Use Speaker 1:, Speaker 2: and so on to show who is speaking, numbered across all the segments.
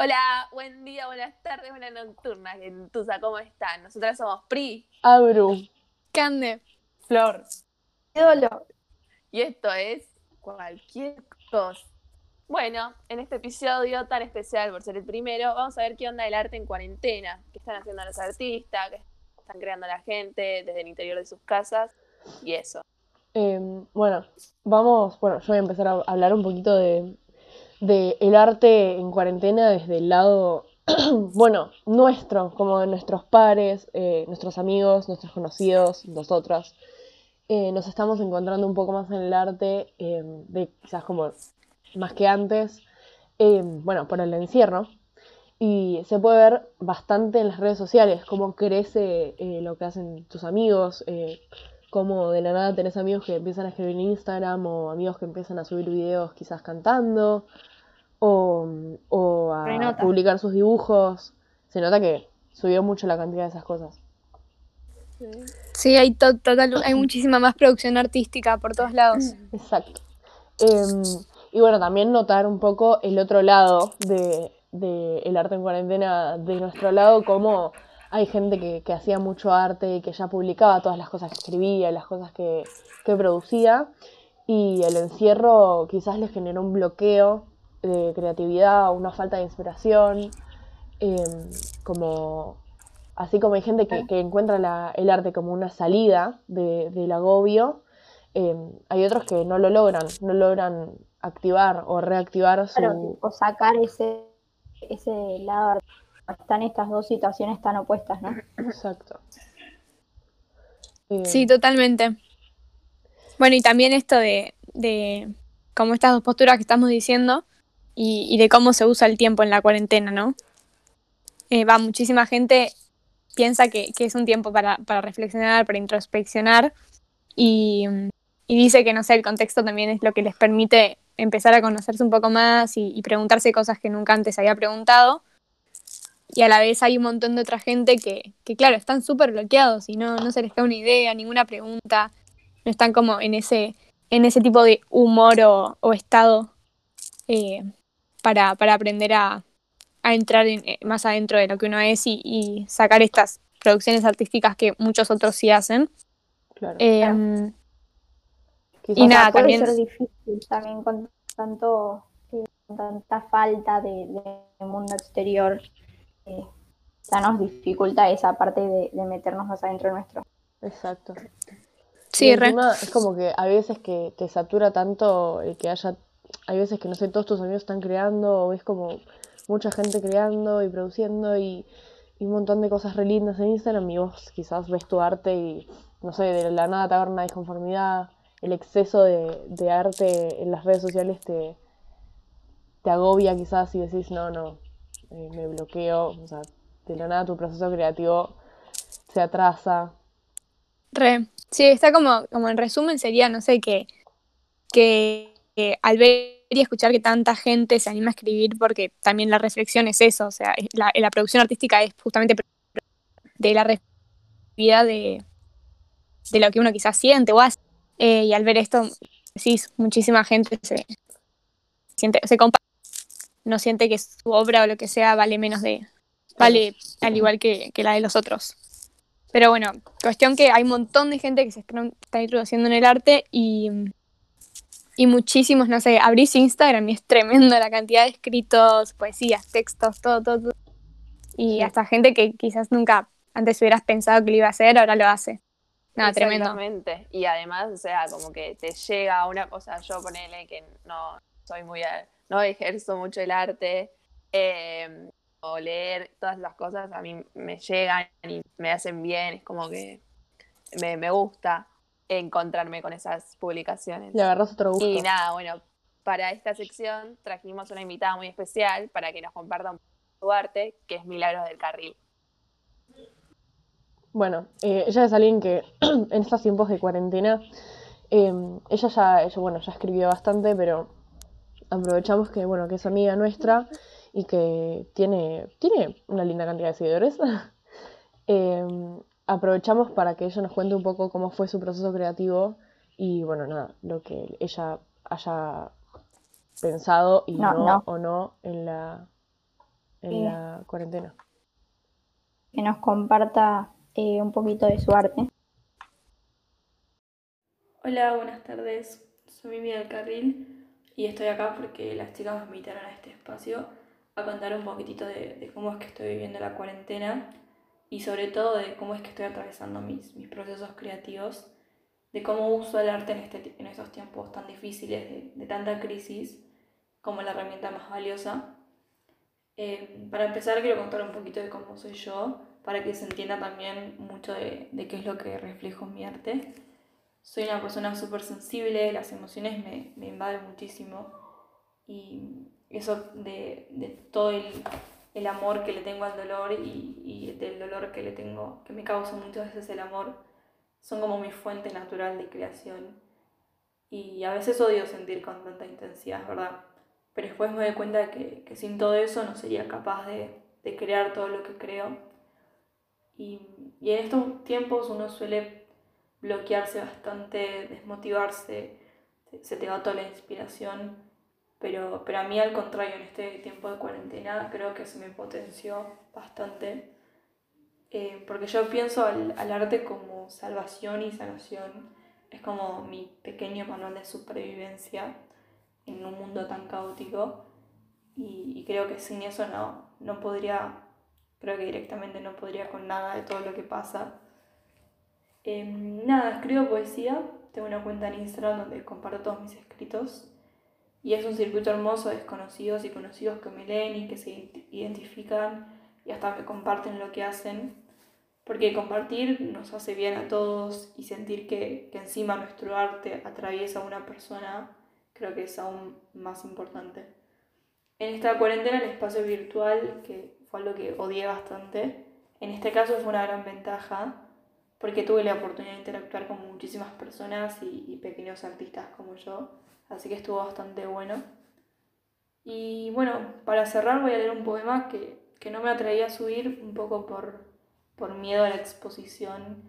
Speaker 1: Hola, buen día, buenas tardes, buenas nocturnas, Gentuza, ¿cómo están? Nosotras somos Pri,
Speaker 2: Abru,
Speaker 3: Cande,
Speaker 2: Flor.
Speaker 4: Ídolo.
Speaker 1: y esto es cualquier cosa. Bueno, en este episodio tan especial por ser el primero, vamos a ver qué onda el arte en cuarentena, qué están haciendo los artistas, qué están creando la gente desde el interior de sus casas y eso.
Speaker 2: Eh, bueno, vamos, bueno, yo voy a empezar a hablar un poquito de, de el arte en cuarentena desde el lado, bueno, nuestro, como de nuestros pares, eh, nuestros amigos, nuestros conocidos, nosotras. Eh, nos estamos encontrando un poco más en el arte, eh, de quizás como más que antes, bueno, por el encierro. Y se puede ver bastante en las redes sociales, cómo crece lo que hacen tus amigos, cómo de la nada tenés amigos que empiezan a escribir en Instagram o amigos que empiezan a subir videos quizás cantando o, o a publicar sus dibujos. Se nota que subió mucho la cantidad de esas cosas.
Speaker 3: Sí, hay, to- total, hay muchísima más producción artística por todos lados.
Speaker 2: Exacto. Em, y bueno, también notar un poco el otro lado de, de el arte en cuarentena de nuestro lado, como hay gente que, que hacía mucho arte y que ya publicaba todas las cosas que escribía, las cosas que, que producía, y el encierro quizás les generó un bloqueo de creatividad, una falta de inspiración, em, como así como hay gente que, que encuentra la- el arte como una salida de- del agobio, eh, hay otros que no lo logran, no logran activar o reactivar su...
Speaker 4: Claro, o sacar ese, ese lado artístico. Están estas dos situaciones tan opuestas, ¿no?
Speaker 2: Exacto. Eh,
Speaker 3: Sí, totalmente. Bueno, y también esto de, de como estas dos posturas que estamos diciendo y, y de cómo se usa el tiempo en la cuarentena, ¿no? Eh, va, muchísima gente piensa que, que es un tiempo para, para reflexionar, para introspeccionar y, y dice que, no sé, el contexto también es lo que les permite empezar a conocerse un poco más y, y preguntarse cosas que nunca antes había preguntado. Y a la vez hay un montón de otra gente que, que claro, están súper bloqueados y no, no se les cae una idea, ninguna pregunta, no están como en ese, en ese tipo de humor o, o estado eh, para, para aprender a, a entrar en- eh, más adentro de lo que uno es y, y sacar estas producciones artísticas que muchos otros sí hacen.
Speaker 2: claro.
Speaker 3: Eh, y nada,
Speaker 4: puede
Speaker 3: también-
Speaker 4: ser difícil también con tanto con tanta falta de, de mundo exterior. Eh, ya nos dificulta esa parte de, de meternos más adentro nuestro.
Speaker 2: Exacto.
Speaker 3: sí,
Speaker 2: Y
Speaker 3: re.
Speaker 2: encima es como que hay veces que te satura tanto el que haya, hay veces que no sé, todos tus amigos están creando, o ves como mucha gente creando y produciendo y, y un montón de cosas re lindas en Instagram y vos quizás ves tu arte y no sé, de la nada te agarra una disconformidad, el exceso de, de arte en las redes sociales te, te agobia quizás y decís, no, no, eh, me bloqueo, o sea, de la nada tu proceso creativo se atrasa.
Speaker 3: Re. Sí, está como, como en resumen sería, no sé, que, que, al ver y escuchar que tanta gente se anima a escribir, porque también la reflexión es eso, o sea, es- la, producción artística es justamente de la reflexividad de, de lo que uno quizás siente o hace. Eh, y al ver esto, sí, muchísima gente se siente, se compara, no siente que su obra o lo que sea vale menos de, vale al igual que, que la de los otros. Pero bueno, cuestión que hay un montón de gente que se está, está introduciendo en el arte y, y muchísimos, no sé, abrís Instagram y es tremendo la cantidad de escritos, poesías, textos, todo, todo. todo. Y hasta gente que quizás nunca antes hubieras pensado que lo iba a hacer, ahora lo hace. Nada, tremendo.
Speaker 1: Y además, o sea, como que te llega una cosa, yo ponele que no soy muy, a- no ejerzo mucho el arte, eh, o leer todas las cosas a mí me llegan y me hacen bien, es como que me, me gusta encontrarme con esas publicaciones.
Speaker 2: Le agarras otro gusto.
Speaker 1: Y nada, bueno, para esta sección trajimos una invitada muy especial para que nos comparta un poco su arte, que es Milagros del Carril.
Speaker 2: Bueno, eh, ella es alguien que en estos tiempos de cuarentena, eh, ella ya, ella, bueno, ya escribió bastante, pero aprovechamos que, bueno, que es amiga nuestra y que tiene, tiene una linda cantidad de seguidores. Eh, aprovechamos para que ella nos cuente un poco cómo fue su proceso creativo y, bueno, nada, lo que ella haya pensado y
Speaker 4: No,
Speaker 2: no,
Speaker 4: no.
Speaker 2: o no en la, en
Speaker 4: Sí.
Speaker 2: la cuarentena.
Speaker 4: que nos comparta eh, un poquito de su arte.
Speaker 5: Hola, buenas tardes. Soy Mimi del Carril y estoy acá porque las chicas me invitaron a este espacio a contar un poquitito de, de cómo es que estoy viviendo la cuarentena y sobre todo de cómo es que estoy atravesando mis, mis procesos creativos, de cómo uso el arte en, este, en estos tiempos tan difíciles, de, de tanta crisis, como la herramienta más valiosa. Eh, para empezar, quiero contar un poquito de cómo soy yo, para que se entienda también mucho de, de qué es lo que reflejo en mi arte. Soy una persona súper sensible, las emociones me, me invaden muchísimo y eso de, de todo el, el amor que le tengo al dolor y, y del dolor que le tengo, que me causa muchas veces el amor, son como mi fuente natural de creación. Y a veces odio sentir con tanta intensidad, ¿verdad? Pero después me doy cuenta que, que sin todo eso no sería capaz de, de crear todo lo que creo. Y, y en estos tiempos uno suele bloquearse bastante, desmotivarse, se- te va toda la inspiración, pero, pero a mí al contrario, en este tiempo de cuarentena creo que se me potenció bastante, eh, porque yo pienso al, al arte como salvación y sanación, es como mi pequeño manual de supervivencia en un mundo tan caótico y, y creo que sin eso no, no podría, creo que directamente no podría con nada de todo lo que pasa. Em, nada, escribo poesía, tengo una cuenta en Instagram donde comparto todos mis escritos. Y es un circuito hermoso de desconocidos y conocidos que me leen y que se ident- identifican y hasta me comparten lo que hacen, porque compartir nos hace bien a todos y sentir que, que encima nuestro arte atraviesa a una persona creo que es aún más importante. En esta cuarentena el espacio virtual, que fue algo que odié bastante, en este caso fue una gran ventaja porque tuve la oportunidad de interactuar con muchísimas personas y, y pequeños artistas como yo, así que estuvo bastante bueno. Y bueno, para cerrar voy a leer un poema que, que no me atreví a subir un poco por, por miedo a la exposición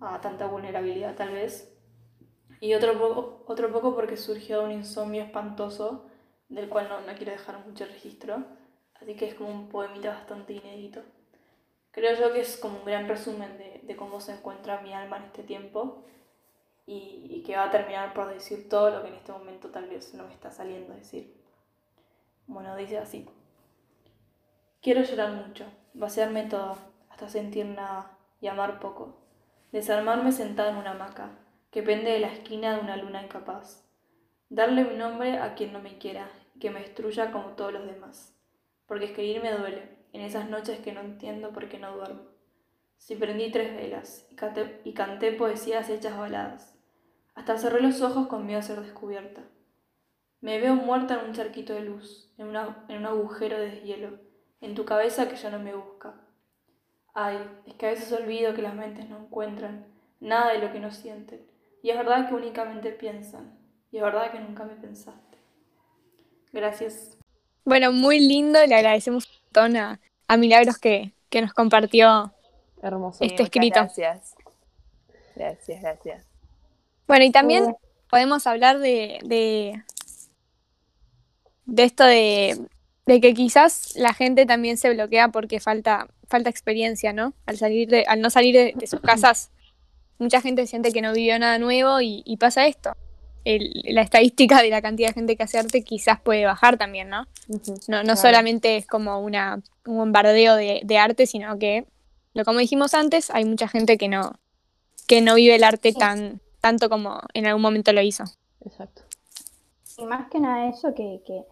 Speaker 5: a tanta vulnerabilidad tal vez, y otro poco, otro poco porque surgió de un insomnio espantoso del cual no, no quiero dejar mucho registro, así que es como un poemita bastante inédito. Creo yo que es como un gran resumen de, de cómo se encuentra mi alma en este tiempo y, que va a terminar por decir todo lo que en este momento tal vez no me está saliendo a decir. Bueno, dice así. Quiero llorar mucho, vaciarme toda, hasta sentir nada y amar poco. Desarmarme sentada en una hamaca, que pende de la esquina de una luna incapaz. Darle un nombre a quien no me quiera, que me destruya como todos los demás. Porque escribir me duele, en esas noches que no entiendo por qué no duermo. Si prendí tres velas y canté, y canté poesías hechas baladas, hasta cerré los ojos con miedo a ser descubierta. Me veo muerta en un charquito de luz, en, una- en un agujero de deshielo, en tu cabeza que ya no me busca. Ay, es que a veces olvido que las mentes no encuentran nada de lo que no sienten, y es verdad que únicamente piensan, y es verdad que nunca me pensaste. Gracias.
Speaker 3: Bueno, muy lindo, le agradecemos un montón a, a Milagros que, que nos compartió.
Speaker 2: Hermoso.
Speaker 1: Muchas
Speaker 3: escrito.
Speaker 1: Gracias. Gracias, gracias.
Speaker 3: Bueno, y también
Speaker 4: Uh.
Speaker 3: podemos hablar de, de, de esto de, de que quizás la gente también se bloquea porque falta, falta experiencia, ¿no? Al salir de, al no salir de, de sus casas, mucha gente siente que no vivió nada nuevo y, y pasa esto. El- la estadística de la cantidad de gente que hace arte quizás puede bajar también, ¿no? No, no
Speaker 2: Claro.
Speaker 3: solamente es como una, un bombardeo de, de arte, sino que, lo como dijimos antes, hay mucha gente que no, que no vive el arte tan, tanto como en algún momento lo hizo.
Speaker 2: Exacto.
Speaker 4: Y más que nada eso, que, que,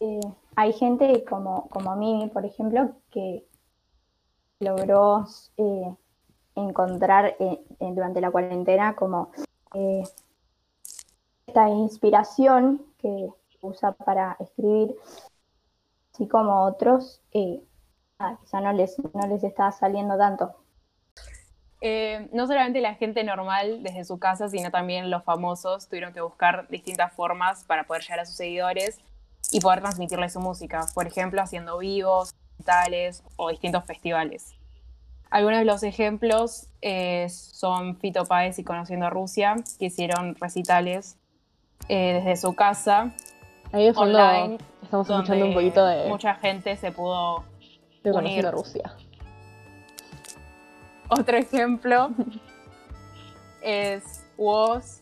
Speaker 4: eh, hay gente como, como Mimi, por ejemplo, que logró eh, encontrar eh, eh, durante la cuarentena como eh, esta inspiración que usa para escribir, así como otros, nada, quizá no les, no les está saliendo tanto.
Speaker 6: Eh, no solamente la gente normal desde su casa, sino también los famosos tuvieron que buscar distintas formas para poder llegar a sus seguidores y poder transmitirles su música. Por ejemplo, haciendo vivos, recitales o distintos festivales. Algunos de los ejemplos eh, son Fito Páez y Conociendo a Rusia, que hicieron recitales eh, desde su casa,
Speaker 2: Ahí
Speaker 6: online,
Speaker 2: estamos
Speaker 6: donde
Speaker 2: escuchando un poquito de.
Speaker 6: mucha gente se pudo
Speaker 2: Estoy
Speaker 6: unir.
Speaker 2: Rusia.
Speaker 6: Otro ejemplo es Woz,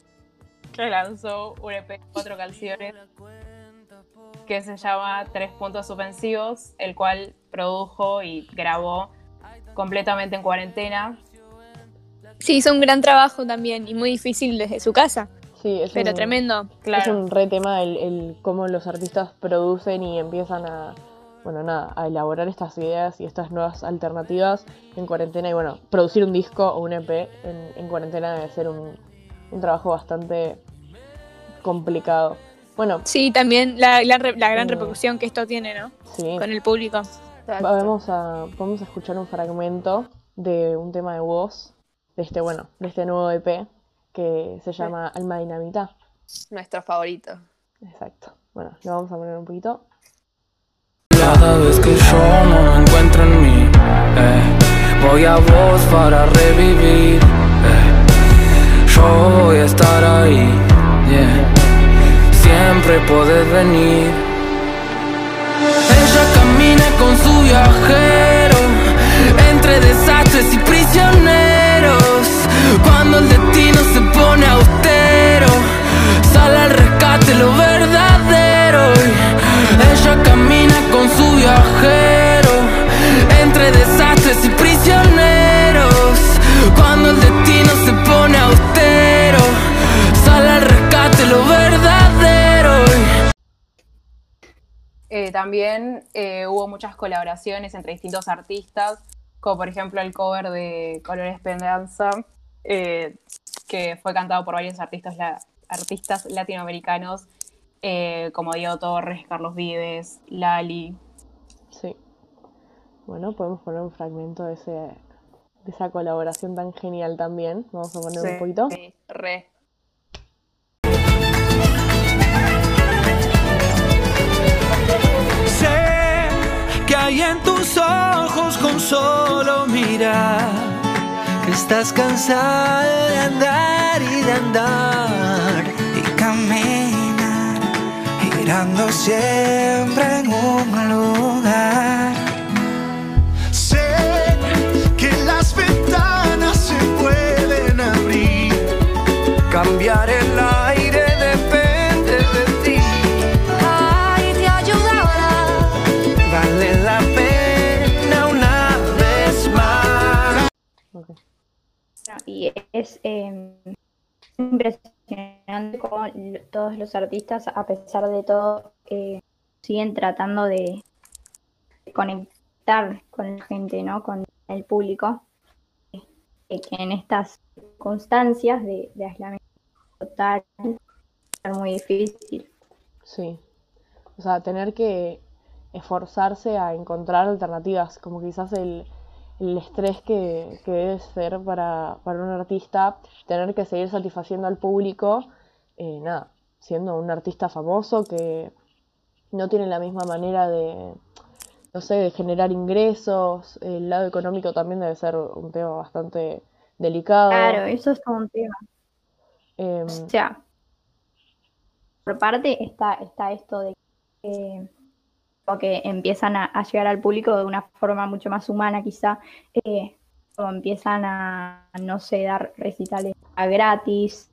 Speaker 6: que lanzó un EP de cuatro canciones que se llama Tres Puntos Suspensivos, el cual produjo y grabó completamente en cuarentena.
Speaker 3: Sí, hizo un gran trabajo también y muy difícil desde su casa,
Speaker 2: Sí, es
Speaker 3: pero
Speaker 2: un,
Speaker 3: tremendo.
Speaker 2: Es
Speaker 6: Claro,
Speaker 2: un re tema el, el cómo los artistas producen y empiezan a, bueno, nada, a elaborar estas ideas y estas nuevas alternativas en cuarentena. Y bueno, producir un disco o un EP en, en cuarentena debe ser un, un trabajo bastante complicado. Bueno,
Speaker 3: Sí, también la, la gran
Speaker 2: Mm.
Speaker 3: repercusión que esto tiene, ¿no?
Speaker 2: sí,
Speaker 3: Con el público.
Speaker 2: vamos a, vamos a escuchar un fragmento de un tema de voz, de este, bueno, de este nuevo EP que se llama Alma Dinamita.
Speaker 1: Nuestro favorito.
Speaker 2: Exacto. Bueno, lo vamos a poner un poquito.
Speaker 7: Cada vez que yo no lo encuentro en mí, eh, voy a vos para revivir. eh, yo voy a estar ahí, yeah. siempre podés venir. Ella camina con su viajero, entre desastres y prisioneros. Cuando el destino se pone austero, sale al rescate lo verdadero.
Speaker 6: Eh, también eh, hubo muchas colaboraciones entre distintos artistas, como por ejemplo el cover de Color Esperanza, eh, que fue cantado por varios artistas, la- artistas latinoamericanos, eh, como Diego Torres, Carlos Vives, Lali.
Speaker 2: Sí. Bueno, podemos poner un fragmento de, ese, de esa colaboración tan genial también. Vamos a poner un poquito.
Speaker 1: Sí, re.
Speaker 8: Hay en tus ojos con solo mirar que estás cansada de andar y de andar y caminar girando siempre en un lugar.
Speaker 4: Y es eh, impresionante cómo todos los artistas, a pesar de todo, eh, siguen tratando de conectar con la gente, ¿no? Con el público. Eh, que en estas circunstancias de, de aislamiento total es muy difícil.
Speaker 2: Sí. O sea, tener que esforzarse a encontrar alternativas, como quizás el, el estrés que, que debe ser para, para un artista, tener que seguir satisfaciendo al público, eh, nada, siendo un artista famoso que no tiene la misma manera de, no sé, de generar ingresos, el lado económico también debe ser un tema bastante delicado.
Speaker 4: Claro, eso es todo un tema.
Speaker 2: Em,
Speaker 4: O sea, por parte está, está esto de que, como que empiezan a, a llegar al público de una forma mucho más humana, quizá, eh, como empiezan a, no sé, dar recitales a gratis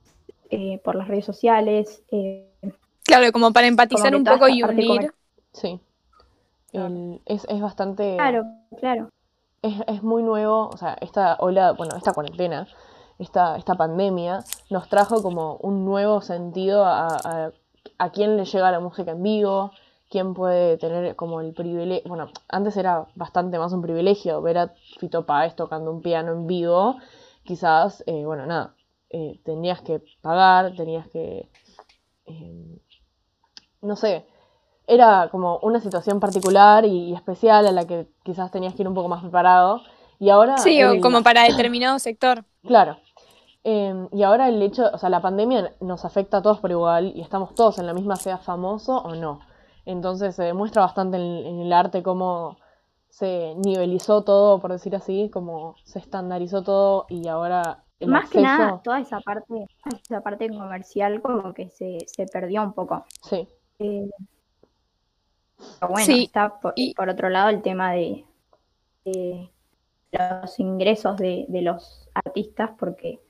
Speaker 4: eh, por las redes sociales. eh,
Speaker 3: Claro, como para empatizar un poco y unir.
Speaker 2: sí. El- es, es bastante...
Speaker 4: claro, claro.
Speaker 2: es, es muy nuevo, o sea, esta ola, bueno, esta cuarentena, esta, esta pandemia, nos trajo como un nuevo sentido a, a, a quién le llega la música en vivo, quién puede tener como el privilegio, bueno, antes era bastante más un privilegio ver a Fito Páez tocando un piano en vivo, quizás, eh, bueno, nada, eh, tenías que pagar, tenías que, eh, no sé, era como una situación particular y, especial a la que quizás tenías que ir un poco más preparado. Y ahora.
Speaker 3: Sí, o
Speaker 2: el-
Speaker 3: como para determinado sector.
Speaker 2: Claro. Eh, y ahora el hecho, o sea, la pandemia nos afecta a todos por igual y estamos todos en la misma, sea famoso o no. Entonces se demuestra bastante en, en el arte cómo se nivelizó todo, por decir así, cómo se estandarizó todo y ahora el
Speaker 4: Más que nada, toda esa parte, esa parte comercial como que se, se perdió un poco.
Speaker 2: Sí,
Speaker 4: Eh, pero bueno,
Speaker 3: Sí,
Speaker 4: está por,
Speaker 3: y-
Speaker 4: por otro lado el tema de, eh, los ingresos de, de los artistas, porque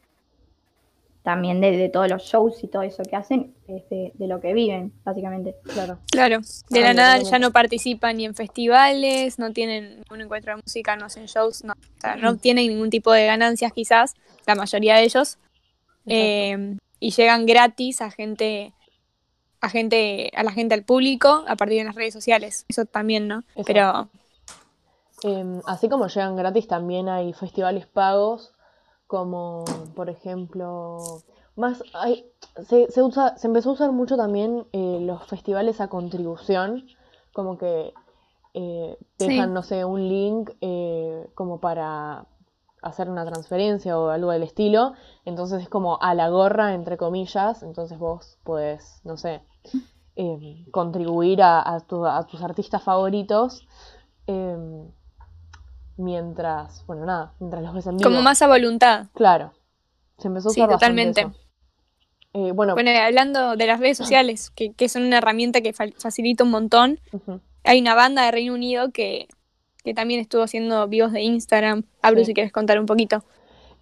Speaker 4: también de, de todos los shows y todo eso que hacen, es de, de lo que viven, básicamente.
Speaker 2: Claro.
Speaker 3: Claro, de
Speaker 2: Ah,
Speaker 3: la nada ya no participan ni en festivales, no tienen ningún encuentro de música, no hacen shows, no, o sea, no obtienen ningún tipo de ganancias quizás, la mayoría de ellos, eh, y llegan gratis a gente, a gente, a la gente, al público, a partir de las redes sociales, eso también, ¿no? Pero
Speaker 2: Em, así como llegan gratis, también hay festivales pagos, como por ejemplo, más hay, se, se usa, se empezó a usar mucho también eh, los festivales a contribución, como que eh,
Speaker 3: Sí.
Speaker 2: dejan, no sé, un link eh, como para hacer una transferencia o algo del estilo, entonces es como a la gorra, entre comillas, entonces vos podés, no sé, em, contribuir a, a tu- a tus artistas favoritos. Mientras, bueno, nada, mientras los ves en vivo.
Speaker 3: como más a voluntad.
Speaker 2: Claro. Se empezó a
Speaker 3: Sí,
Speaker 2: usar bastante
Speaker 3: totalmente.
Speaker 2: eso. Eh, bueno,
Speaker 3: Bueno, hablando de las redes sociales, que, que son una herramienta que fa- facilita un montón, hay una banda de Reino Unido que, que también estuvo haciendo vivos de Instagram. Abru,
Speaker 2: Sí.
Speaker 3: si quieres contar un poquito.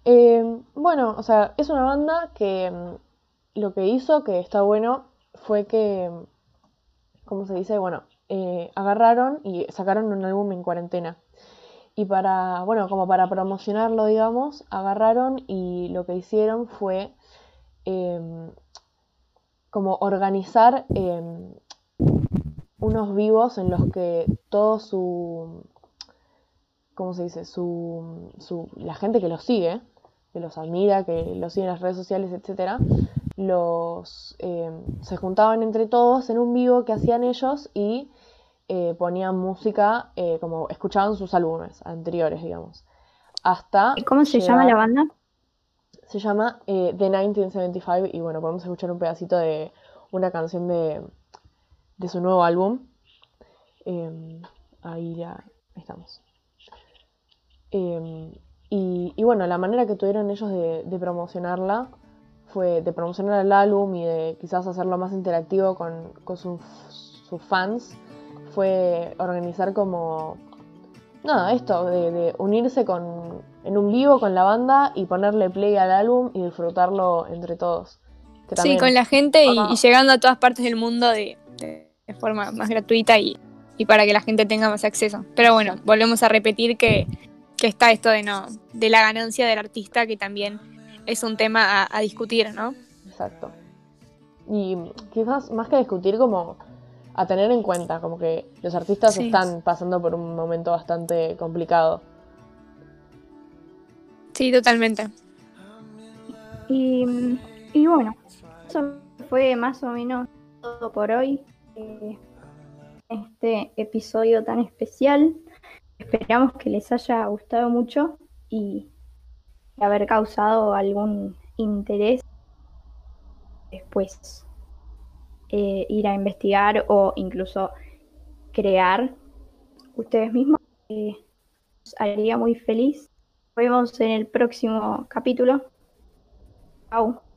Speaker 2: Eh, bueno, o sea, es una banda que mm, lo que hizo, que está bueno, fue que, mm, ¿cómo se dice? Bueno, eh, agarraron y sacaron un álbum en cuarentena. Y para, bueno, como para promocionarlo, digamos, agarraron y lo que hicieron fue em, como organizar em, unos vivos en los que todo su, ¿cómo se dice? Su, su, la gente que los sigue, que los admira, que los sigue en las redes sociales, etcétera, los eh, se juntaban entre todos en un vivo que hacían ellos y eh, ponían música, eh, como escuchaban sus álbumes anteriores, digamos. Hasta
Speaker 4: ¿Y ¿Cómo se llama la banda?
Speaker 2: se llama eh, The 1975 y bueno, podemos escuchar un pedacito de una canción de, de su nuevo álbum. Eh, ahí ya estamos. Eh, y, y bueno, la manera que tuvieron ellos de, de promocionarla fue de promocionar el álbum y de quizás hacerlo más interactivo con, con sus, sus fans, fue organizar como nada, esto, de, de unirse con, en un vivo con la banda y ponerle play al álbum y disfrutarlo entre todos. Que
Speaker 3: Sí, con la gente y, llegando a todas partes del mundo de, de- de forma más gratuita y, y para que la gente tenga más acceso. Pero bueno, volvemos a repetir que, que está esto de no de la ganancia del artista que también es un tema a, a discutir, ¿no?
Speaker 2: Exacto. Y quizás más que discutir, como a tener en cuenta, como que los artistas
Speaker 3: Sí.
Speaker 2: están pasando por un momento bastante complicado.
Speaker 3: Sí, totalmente.
Speaker 4: Y, y bueno, eso fue más o menos todo por hoy. eh, este episodio tan especial. Esperamos que les haya gustado mucho y haber causado algún interés. Después eh, ir a investigar o incluso crear ustedes mismos. eh, nos haría muy feliz. Nos vemos en el próximo capítulo. Chao.